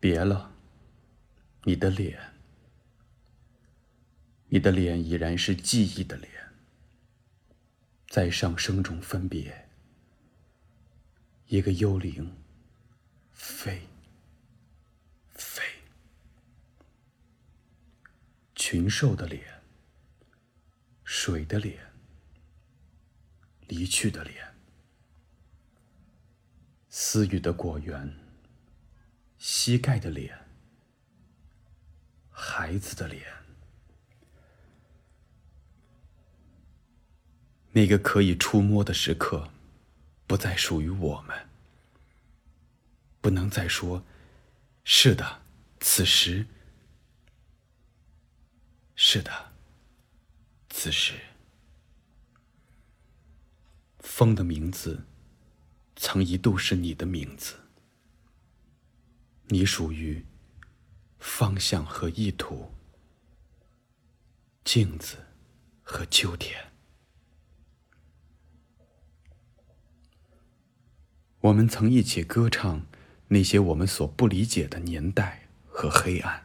别了，你的脸，你的脸已然是记忆的脸，在上升中分别，一个幽灵，飞，飞，群兽的脸，水的脸，离去的脸，私语的果园。膝盖的脸，孩子的脸，那个可以触摸的时刻，不再属于我们。不能再说，是的，此时，是的，此时，风的名字，曾一度是你的名字。你属于方向和意图，镜子和秋天。我们曾一起歌唱那些我们所不理解的年代和黑暗。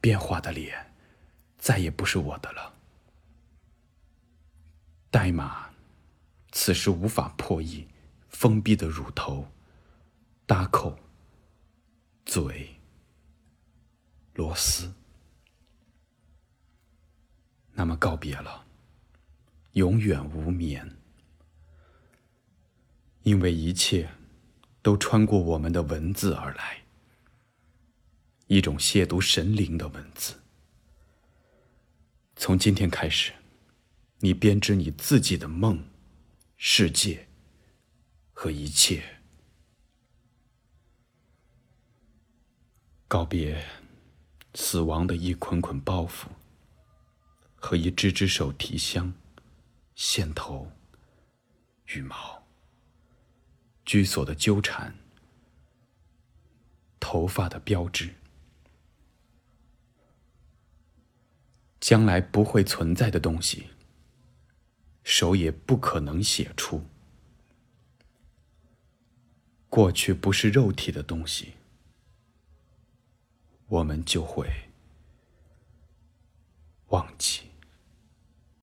变化的脸再也不是我的了。代码此时无法破译封闭的乳头。搭扣，嘴，螺丝。那么告别了，永远无眠，因为一切都穿过我们的文字而来，一种亵渎神灵的文字。从今天开始，你编织你自己的梦、世界和一切。告别死亡的一捆捆包袱和一只只手提箱、线头、羽毛、居所的纠缠、头发的标志，将来不会存在的东西，手也不可能写出。过去不是肉体的东西。我们就会忘记。